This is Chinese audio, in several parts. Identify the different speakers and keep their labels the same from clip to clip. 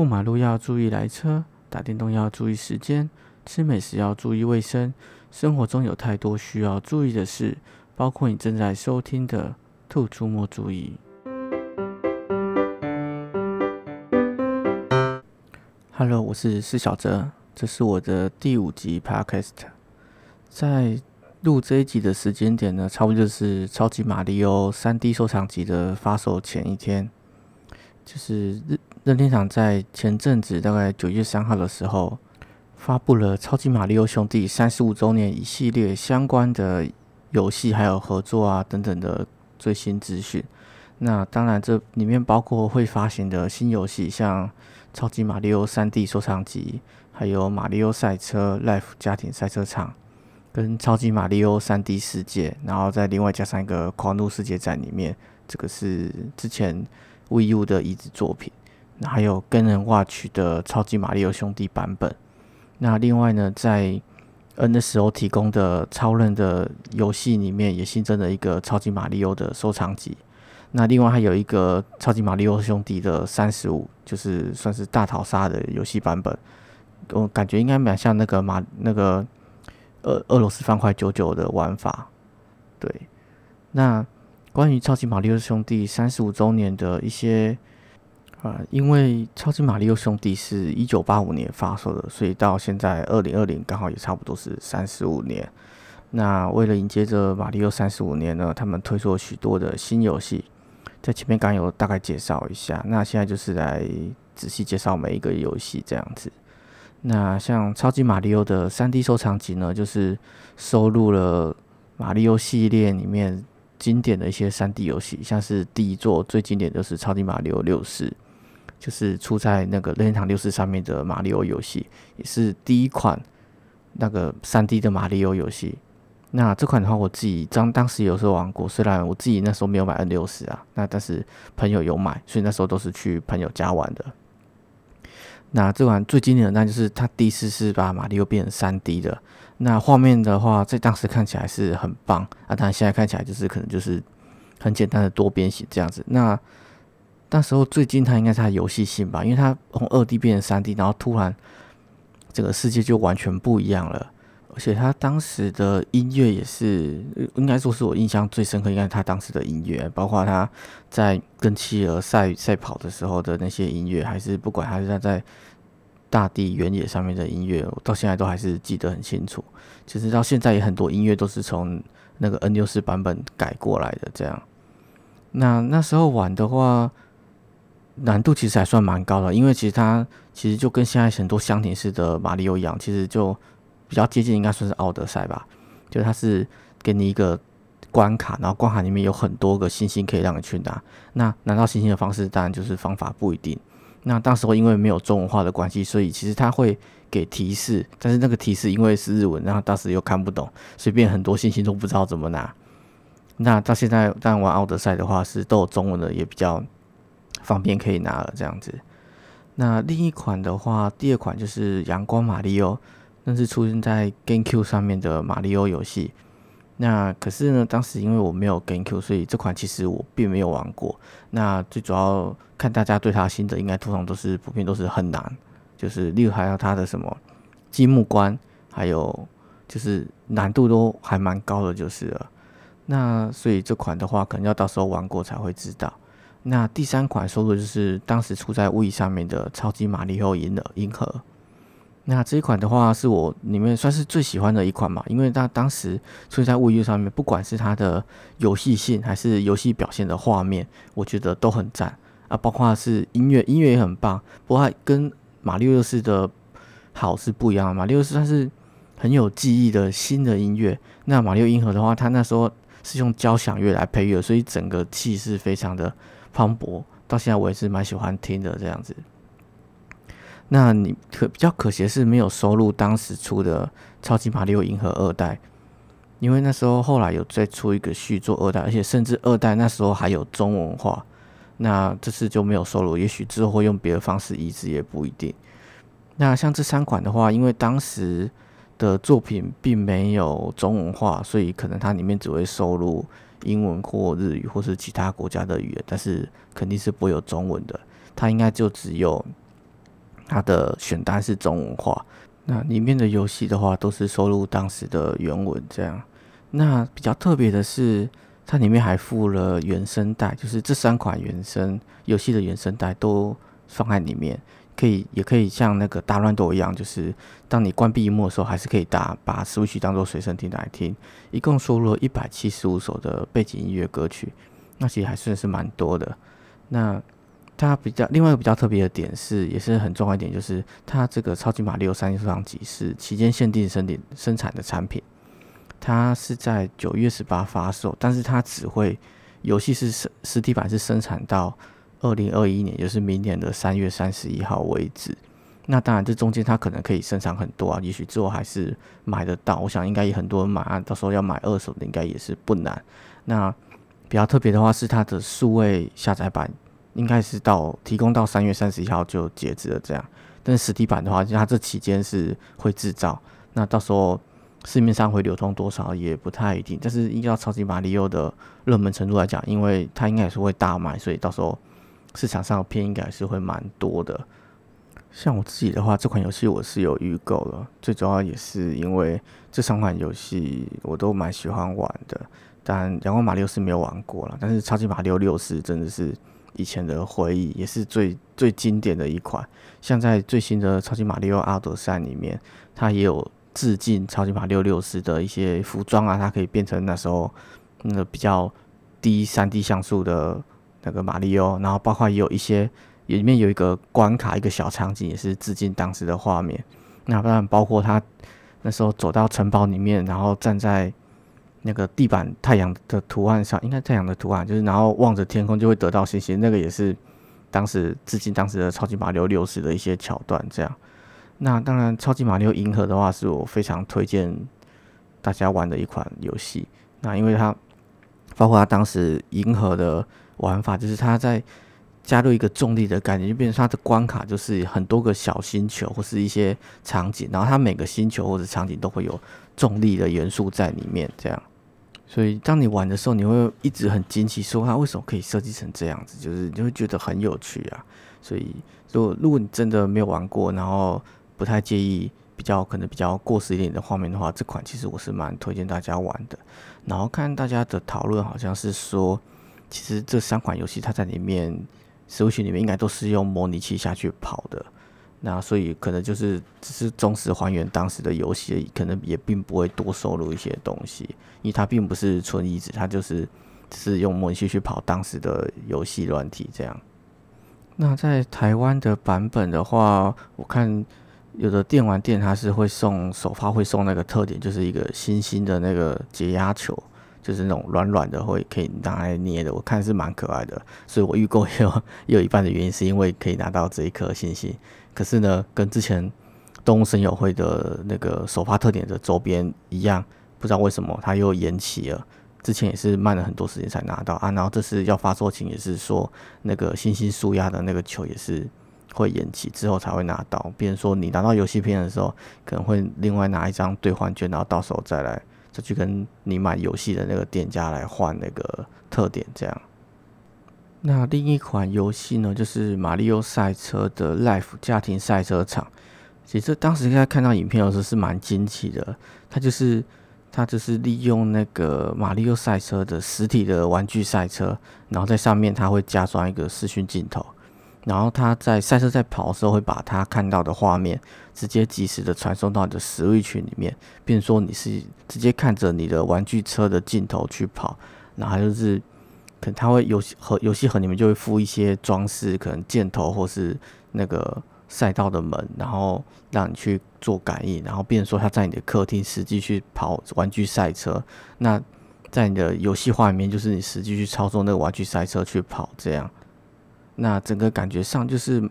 Speaker 1: 过马路要注意来车，打电动要注意时间，吃美食要注意卫生。生活中有太多需要注意的事，包括你正在收听的《兔出没注意》。Hello，我是施小哲，这是我的第五集 Podcast。在录这一集的时间点呢，差不多就是《超级马里奥三 D 收藏集》的发售前一天，就是日。任天堂在前阵子，大概九月三号的时候，发布了《超级马里奥兄弟》三十五周年一系列相关的游戏，还有合作啊等等的最新资讯。那当然，这里面包括会发行的新游戏，像《超级马里奥三 D 收藏集》，还有《马里奥赛车 Life 家庭赛车场》，跟《超级马里奥三 D 世界》，然后再另外加上一个《狂怒世界》在里面。这个是之前 VU 的移植作品。还有跟人挖取的超级马里奥兄弟版本。那另外呢，在 NSO 提供的超人的游戏里面，也新增了一个超级马里奥的收藏集。那另外还有一个超级马里奥兄弟的三十五，就是算是大逃杀的游戏版本。我感觉应该蛮像那个马那个俄俄罗斯方块九九的玩法。对。那关于超级马里奥兄弟三十五周年的一些。啊，因为《超级马里奥兄弟》是一九八五年发售的，所以到现在二零二零刚好也差不多是三十五年。那为了迎接这马里奥三十五年呢，他们推出了许多的新游戏，在前面刚有大概介绍一下。那现在就是来仔细介绍每一个游戏这样子。那像《超级马里奥》的三 D 收藏集呢，就是收录了马里奥系列里面经典的一些三 D 游戏，像是第一座最经典就是《超级马里奥六世》。就是出在那个任天堂六四上面的马里奥游戏，也是第一款那个三 D 的马里奥游戏。那这款的话，我自己当当时有时候玩过，虽然我自己那时候没有买 N 六四啊，那但是朋友有买，所以那时候都是去朋友家玩的。那这款最经典的，那就是它第一次是把马里奥变成三 D 的。那画面的话，在当时看起来是很棒啊，但现在看起来就是可能就是很简单的多边形这样子。那那时候最近它应该是他游戏性吧，因为它从二 D 变成三 D，然后突然整个世界就完全不一样了。而且它当时的音乐也是，应该说是我印象最深刻，应该是它当时的音乐，包括他在跟企鹅赛赛跑的时候的那些音乐，还是不管还是他在大地原野上面的音乐，我到现在都还是记得很清楚。其实到现在也很多音乐都是从那个 N 六四版本改过来的。这样，那那时候玩的话。难度其实还算蛮高的，因为其实它其实就跟现在很多箱庭式的马里奥一样，其实就比较接近，应该算是奥德赛吧。就它是给你一个关卡，然后关卡里面有很多个星星可以让你去拿。那拿到星星的方式当然就是方法不一定。那当时候因为没有中文化的关系，所以其实它会给提示，但是那个提示因为是日文，然后当时又看不懂，所以变很多星星都不知道怎么拿。那到现在当然玩奥德赛的话是都有中文的，也比较。方便可以拿了这样子。那另一款的话，第二款就是阳光马里奥，那是出现在 GameCube 上面的马里奥游戏。那可是呢，当时因为我没有 GameCube，所以这款其实我并没有玩过。那最主要看大家对它心得，应该通常都是普遍都是很难，就是例如还有它的什么积木关，还有就是难度都还蛮高的，就是了。那所以这款的话，可能要到时候玩过才会知道。那第三款收录就是当时出在 Wii 上面的超级马里奥银的银河。那这一款的话是我里面算是最喜欢的一款嘛，因为它当时出在 Wii U 上面，不管是它的游戏性还是游戏表现的画面，我觉得都很赞啊。包括是音乐，音乐也很棒。不过跟马里奥四的好是不一样，马里奥是它是很有记忆的新的音乐。那马里奥银河的话，它那时候是用交响乐来配乐，所以整个气势非常的。磅礴，到现在我也是蛮喜欢听的这样子。那你可比较可惜的是没有收录当时出的《超级马里奥银河二代》，因为那时候后来有再出一个续作二代，而且甚至二代那时候还有中文化。那这次就没有收录，也许之后会用别的方式移植也不一定。那像这三款的话，因为当时的作品并没有中文化，所以可能它里面只会收录。英文或日语或是其他国家的语言，但是肯定是不会有中文的。它应该就只有它的选单是中文化。那里面的游戏的话，都是收录当时的原文这样。那比较特别的是，它里面还附了原声带，就是这三款原声游戏的原声带都放在里面，可以也可以像那个大乱斗一样，就是当你关闭荧幕的时候，还是可以打把 Switch 当做随身听来听。一共收录了一百七十五首的背景音乐歌曲，那其实还算是蛮多的。那它比较另外一个比较特别的点是，也是很重要一点，就是它这个超级马里奥三收藏集是期间限定生产生产的产品。它是在九月十八发售，但是它只会游戏是实实体版是生产到二零二一年，就是明年的三月三十一号为止。那当然，这中间它可能可以生产很多啊，也许之后还是买得到。我想应该也很多人买啊，到时候要买二手的应该也是不难。那比较特别的话是它的数位下载版。应该是到提供到三月三十一号就截止了这样，但是实体版的话，它这期间是会制造，那到时候市面上会流通多少也不太一定。但是依照超级马里奥的热门程度来讲，因为它应该也是会大卖，所以到时候市场上片应该是会蛮多的。像我自己的话，这款游戏我是有预购了，最主要也是因为这三款游戏我都蛮喜欢玩的，但阳光马六是没有玩过了，但是超级马里奥六是真的是。以前的回忆也是最最经典的一款，像在最新的超级马里奥阿德赛里面，它也有致敬超级马里奥六十的一些服装啊，它可以变成那时候那个比较低三 D 像素的那个马里奥，然后包括也有一些里面有一个关卡一个小场景也是致敬当时的画面，那当然包括他那时候走到城堡里面，然后站在。那个地板太阳的图案上，应该太阳的图案，就是然后望着天空就会得到星星，那个也是当时致敬当时的超级马里奥六十的一些桥段。这样，那当然超级马里奥银河的话，是我非常推荐大家玩的一款游戏。那因为它包括它当时银河的玩法，就是它在加入一个重力的概念，就变成它的关卡就是很多个小星球或是一些场景，然后它每个星球或者场景都会有重力的元素在里面，这样。所以，当你玩的时候，你会一直很惊奇，说它为什么可以设计成这样子，就是你会觉得很有趣啊。所以，如果如果你真的没有玩过，然后不太介意比较可能比较过时一点的画面的话，这款其实我是蛮推荐大家玩的。然后看大家的讨论，好像是说，其实这三款游戏它在里面，Switch 里面应该都是用模拟器下去跑的。那所以可能就是只是忠实还原当时的游戏，可能也并不会多收录一些东西，因为它并不是纯移植，它就是只是用模拟器去跑当时的游戏软体这样。那在台湾的版本的话，我看有的电玩店它是会送首发会送那个特点，就是一个星星的那个解压球，就是那种软软的会可以拿来捏的，我看是蛮可爱的，所以我预购也有有一半的原因是因为可以拿到这一颗星星。可是呢，跟之前动物森友会的那个首发特点的周边一样，不知道为什么它又延期了。之前也是慢了很多时间才拿到啊，然后这次要发售前也是说那个星星舒压的那个球也是会延期之后才会拿到。比如说你拿到游戏片的时候，可能会另外拿一张兑换券，然后到时候再来再去跟你买游戏的那个店家来换那个特点，这样。那另一款游戏呢，就是《马里奥赛车》的 Life 家庭赛车场。其实当时在看到影片的时候是蛮惊奇的，它就是它就是利用那个马里奥赛车的实体的玩具赛车，然后在上面它会加装一个视讯镜头，然后他在赛车在跑的时候会把他看到的画面直接及时的传送到你的实位群里面，并说你是直接看着你的玩具车的镜头去跑，然后就是。可能他会游戏盒游戏盒里面就会附一些装饰，可能箭头或是那个赛道的门，然后让你去做感应，然后变说他在你的客厅实际去跑玩具赛车。那在你的游戏画面就是你实际去操作那个玩具赛车去跑这样。那整个感觉上就是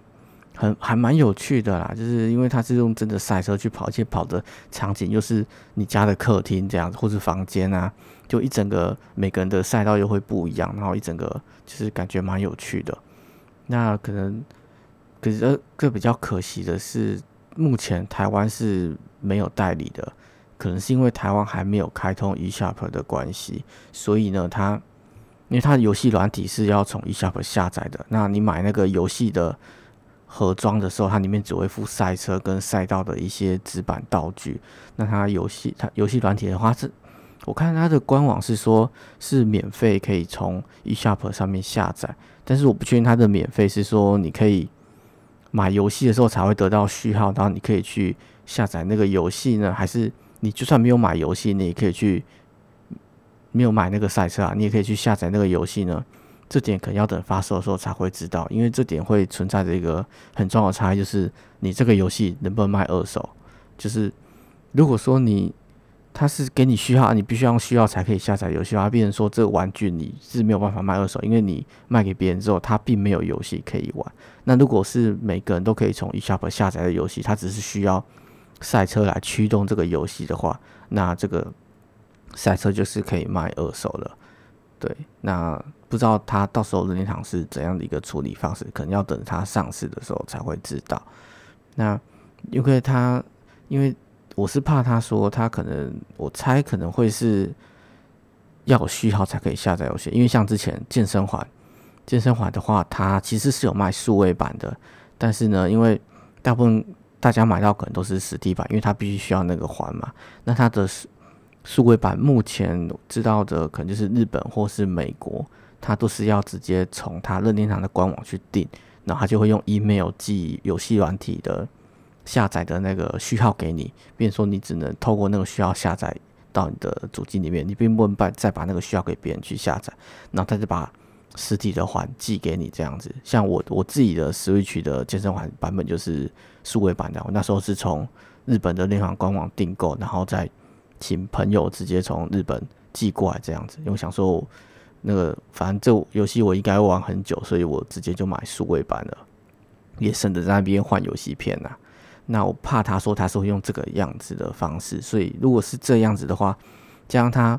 Speaker 1: 很还蛮有趣的啦，就是因为它是用真的赛车去跑，而且跑的场景又是你家的客厅这样子，或是房间啊。就一整个每个人的赛道又会不一样，然后一整个就是感觉蛮有趣的。那可能，可是这比较可惜的是，目前台湾是没有代理的，可能是因为台湾还没有开通 eShop 的关系，所以呢，它因为它游戏软体是要从 eShop 下载的，那你买那个游戏的盒装的时候，它里面只会附赛车跟赛道的一些纸板道具。那它游戏它游戏软体的话是，我看它的官网是说是免费可以从 eShop 上面下载，但是我不确定它的免费是说你可以买游戏的时候才会得到序号，然后你可以去下载那个游戏呢，还是你就算没有买游戏，你也可以去没有买那个赛车啊，你也可以去下载那个游戏呢？这点可能要等发售的时候才会知道，因为这点会存在着一个很重要的差异，就是你这个游戏能不能卖二手。就是如果说你他是给你序号，你必须用序号才可以下载游戏，而变成说这个玩具你是没有办法卖二手，因为你卖给别人之后，他并没有游戏可以玩。那如果是每个人都可以从 eShop 下载的游戏，它只是需要赛车来驱动这个游戏的话，那这个赛车就是可以卖二手了。对，那。不知道他到时候任天堂是怎样的一个处理方式，可能要等它上市的时候才会知道。那因为他，因为我是怕他说他可能，我猜可能会是要有序号才可以下载游戏。因为像之前健身环，健身环的话，它其实是有卖数位版的，但是呢，因为大部分大家买到可能都是实体版，因为它必须需要那个环嘛。那它的数位版目前知道的可能就是日本或是美国。他都是要直接从他任天堂的官网去订，然后他就会用 email 寄游戏软体的下载的那个序号给你，并说你只能透过那个序号下载到你的主机里面，你并不能把再把那个序号给别人去下载，然后他就把实体的环寄给你这样子。像我我自己的 Switch 的健身环版本就是数位版的，我那时候是从日本的任天堂官网订购，然后再请朋友直接从日本寄过来这样子，因为想说。那个反正这游戏我应该玩很久，所以我直接就买数位版了，也省得在那边换游戏片呐。那我怕他说他是会用这个样子的方式，所以如果是这样子的话，加上他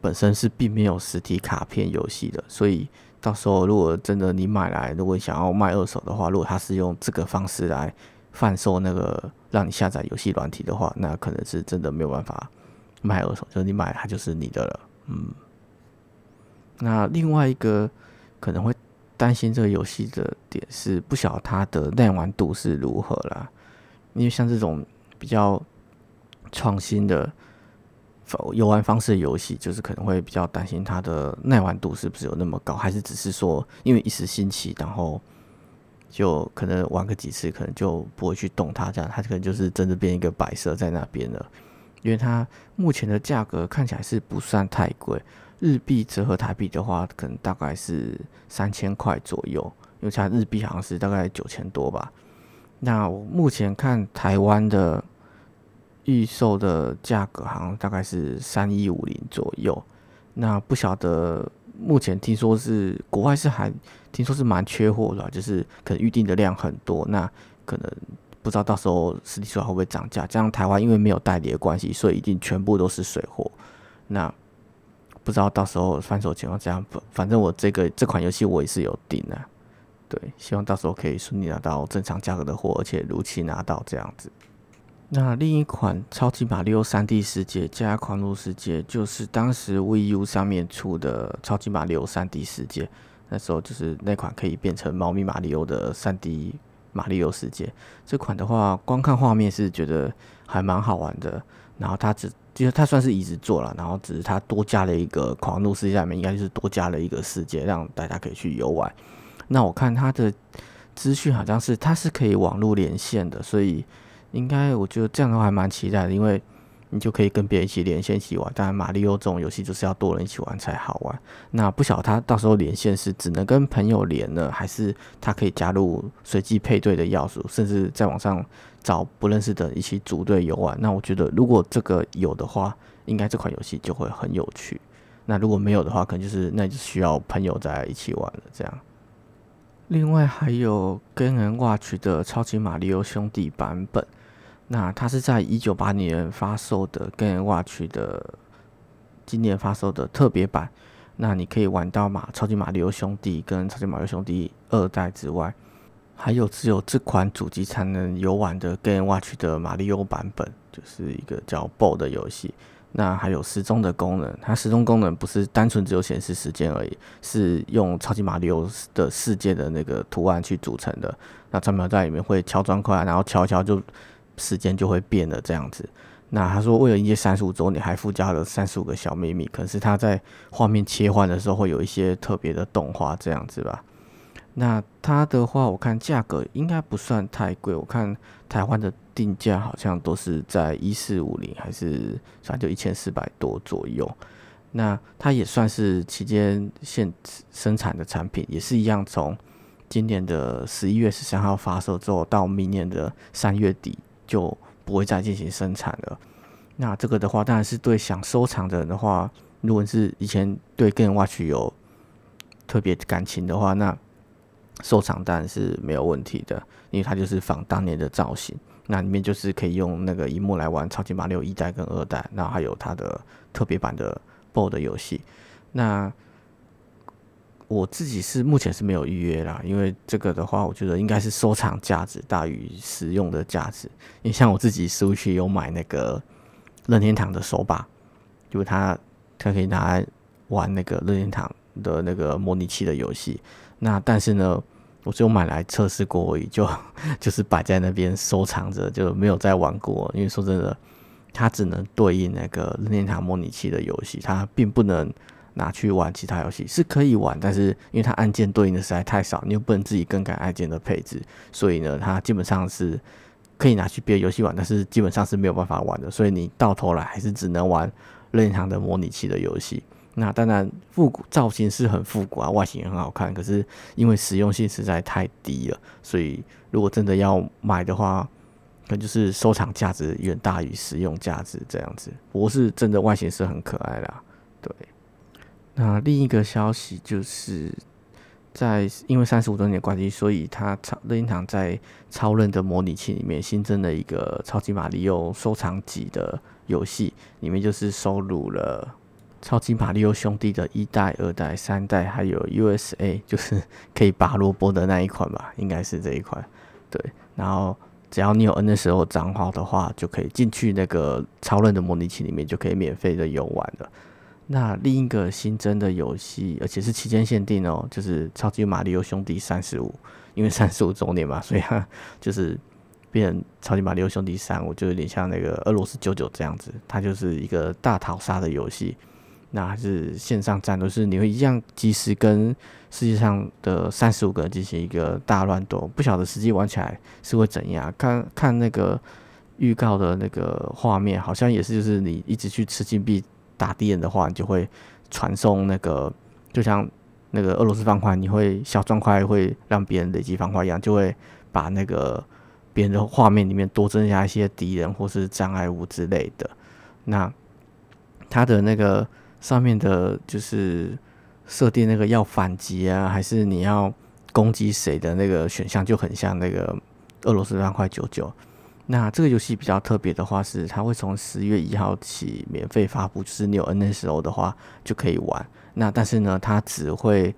Speaker 1: 本身是并没有实体卡片游戏的，所以到时候如果真的你买来，如果想要卖二手的话，如果他是用这个方式来贩售那个让你下载游戏软体的话，那可能是真的没有办法卖二手，就是你买它就是你的了，嗯。那另外一个可能会担心这个游戏的点是，不晓得它的耐玩度是如何啦。因为像这种比较创新的游玩方式的游戏，就是可能会比较担心它的耐玩度是不是有那么高，还是只是说因为一时兴起，然后就可能玩个几次，可能就不会去动它，这样它可能就是真的变一个摆设在那边了。因为它目前的价格看起来是不算太贵。日币折合台币的话，可能大概是三千块左右，因为它日币好像是大概九千多吧。那我目前看台湾的预售的价格，好像大概是三一五零左右。那不晓得目前听说是国外是还听说是蛮缺货的，就是可能预定的量很多。那可能不知道到时候实体出来会不会涨价？这样台湾因为没有代理的关系，所以一定全部都是水货。那不知道到时候翻手情况怎样，反正我这个这款游戏我也是有订的，对，希望到时候可以顺利拿到正常价格的货，而且如期拿到这样子。那另一款超级马里奥三 D 世界加狂怒世界，就是当时 VU 上面出的超级马里奥三 D 世界，那时候就是那款可以变成猫咪马里奥的三 D 马里奥世界。这款的话，光看画面是觉得还蛮好玩的，然后它只。其实它算是移植做了，然后只是它多加了一个狂怒世界里面，应该就是多加了一个世界，让大家可以去游玩。那我看它的资讯好像是它是可以网络连线的，所以应该我觉得这样的话还蛮期待的，因为。你就可以跟别人一起连线一起玩，当然马里奥这种游戏就是要多人一起玩才好玩。那不晓得他到时候连线是只能跟朋友连呢，还是他可以加入随机配对的要素，甚至在网上找不认识的一起组队游玩。那我觉得如果这个有的话，应该这款游戏就会很有趣。那如果没有的话，可能就是那就需要朋友在一起玩了。这样。另外还有跟人挖取的超级马里奥兄弟版本。那它是在一九八年发售的《跟 Watch》的今年发售的特别版。那你可以玩到马超级马里奥兄弟跟超级马里奥兄弟二代之外，还有只有这款主机才能游玩的《跟 Watch》的马里奥版本，就是一个叫 BO 的游戏。那还有时钟的功能，它时钟功能不是单纯只有显示时间而已，是用超级马里奥的世界的那个图案去组成的。那超秒在里面会敲砖块，然后敲敲就时间就会变了这样子。那他说为了迎接三十五周年，还附加了三十五个小秘密，可是他在画面切换的时候会有一些特别的动画这样子吧。那它的话，我看价格应该不算太贵，我看台湾的定价好像都是在一四五零，还是反正就一千四百多左右。那它也算是期间现生产的产品，也是一样，从今年的十一月十三号发售之后，到明年的三月底就不会再进行生产了。那这个的话，当然是对想收藏的人的话，如果是以前对个人 watch 有特别感情的话，那收藏当然是没有问题的，因为它就是仿当年的造型。那里面就是可以用那个荧幕来玩超级马里奥一代跟二代，然后还有它的特别版的 BOSS 游戏。那我自己是目前是没有预约啦，因为这个的话，我觉得应该是收藏价值大于实用的价值。因为像我自己 Switch 有买那个任天堂的手把，就是它它可以拿来玩那个任天堂的那个模拟器的游戏。那但是呢，我只有买来测试过而已，就 就是摆在那边收藏着，就没有再玩过。因为说真的，它只能对应那个任天堂模拟器的游戏，它并不能拿去玩其他游戏。是可以玩，但是因为它按键对应的实在太少，你又不能自己更改按键的配置，所以呢，它基本上是可以拿去别的游戏玩，但是基本上是没有办法玩的。所以你到头来还是只能玩任天堂的模拟器的游戏。那当然，复古造型是很复古啊，外形也很好看。可是因为实用性实在太低了，所以如果真的要买的话，可能就是收藏价值远大于实用价值这样子。不过是真的外形是很可爱啦，对。那另一个消息就是在因为三十五周年关系，所以它超任天堂在超人的模拟器里面新增了一个超级马里奥收藏级的游戏，里面就是收录了。超级马里奥兄弟的一代、二代、三代，还有 USA，就是可以拔萝卜的那一款吧，应该是这一款。对，然后只要你有 N 的时候账号的话，就可以进去那个超人的模拟器里面，就可以免费的游玩了。那另一个新增的游戏，而且是期间限定哦，就是超级马里奥兄弟三十五，因为三十五周年嘛，所以它就是变成超级马里奥兄弟三，我就有点像那个俄罗斯九九这样子，它就是一个大逃杀的游戏。那还是线上战斗，是你会一样及时跟世界上的三十五个人进行一个大乱斗，不晓得实际玩起来是会怎样。看看那个预告的那个画面，好像也是，就是你一直去吃金币打敌人的话，你就会传送那个，就像那个俄罗斯方块，你会小砖块会让别人累积方块一样，就会把那个别人的画面里面多增加一些敌人或是障碍物之类的。那他的那个。上面的就是设定那个要反击啊，还是你要攻击谁的那个选项就很像那个俄罗斯方块九九。那这个游戏比较特别的话是，它会从十月一号起免费发布，就是你有 NSO 的话就可以玩。那但是呢，它只会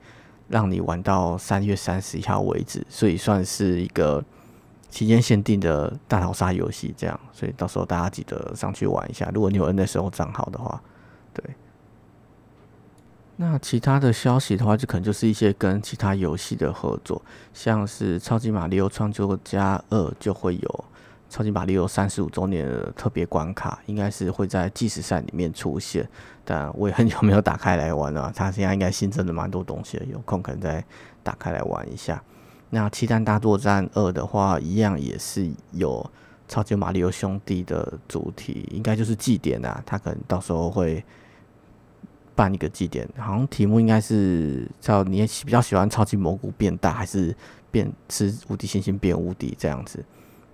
Speaker 1: 让你玩到三月三十一号为止，所以算是一个期间限定的大逃杀游戏这样。所以到时候大家记得上去玩一下，如果你有 NSO 账号的话，对。那其他的消息的话，就可能就是一些跟其他游戏的合作，像是《超级马里奥创作家二》就会有《超级马里奥三十五周年的特别关卡，应该是会在计时赛里面出现。但我也很久没有打开来玩了，它现在应该新增了蛮多东西的，有空可能再打开来玩一下。那《七蛋大作战二》的话，一样也是有超级马里奥兄弟的主题，应该就是祭典啊，它可能到时候会。办一个祭典，好像题目应该是叫你比较喜欢超级蘑菇变大，还是变吃无敌星星变无敌这样子，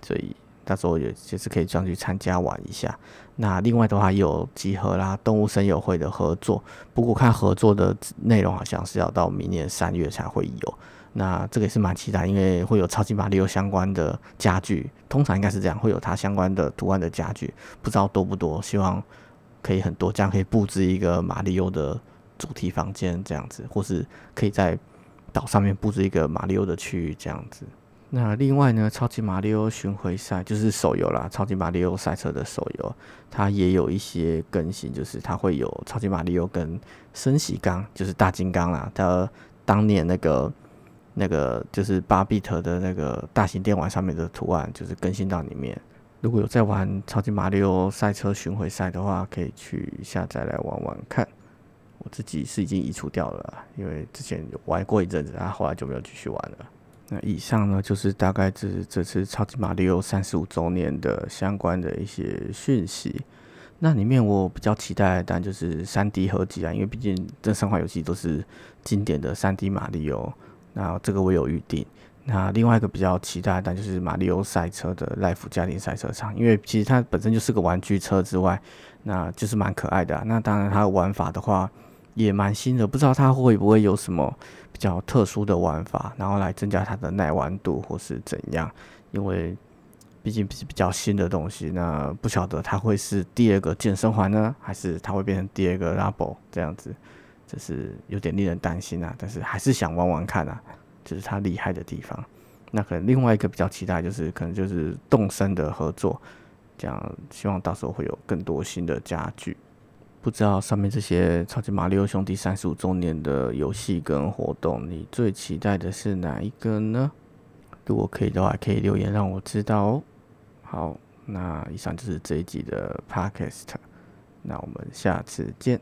Speaker 1: 所以到时候也也是可以这样去参加玩一下。那另外的话有集合啦，动物森友会的合作，不过看合作的内容好像是要到明年三月才会有。那这个也是蛮期待，因为会有超级马里奥相关的家具，通常应该是这样，会有它相关的图案的家具，不知道多不多，希望。可以很多，这样可以布置一个马里奥的主题房间，这样子，或是可以在岛上面布置一个马里奥的区域，这样子。那另外呢，超级马里奥巡回赛就是手游啦，超级马里奥赛车的手游，它也有一些更新，就是它会有超级马里奥跟升喜刚，就是大金刚啦，它当年那个那个就是八 bit 的那个大型电玩上面的图案，就是更新到里面。如果有在玩超级马里奥赛车巡回赛的话，可以去下载来玩玩看。我自己是已经移除掉了，因为之前有玩过一阵子，然后后来就没有继续玩了。那以上呢，就是大概这这次超级马里奥三十五周年的相关的一些讯息。那里面我比较期待，但就是三 D 合集啊，因为毕竟这三款游戏都是经典的三 D 马里奥。那这个我有预定。那另外一个比较期待，但就是马里奥赛车的 Life 家庭赛车场，因为其实它本身就是个玩具车之外，那就是蛮可爱的啊。那当然它的玩法的话。也蛮新的，不知道它会不会有什么比较特殊的玩法，然后来增加它的耐玩度或是怎样？因为毕竟是比较新的东西，那不晓得它会是第二个健身环呢，还是它会变成第二个 Rubble 这样子，这是有点令人担心啊。但是还是想玩玩看啊，就是它厉害的地方。那可能另外一个比较期待就是可能就是动森的合作，这样希望到时候会有更多新的家具。不知道上面这些超级马里奥兄弟三十五周年的游戏跟活动，你最期待的是哪一个呢？如果可以的话，可以留言让我知道哦。好，那以上就是这一集的 Podcast，那我们下次见。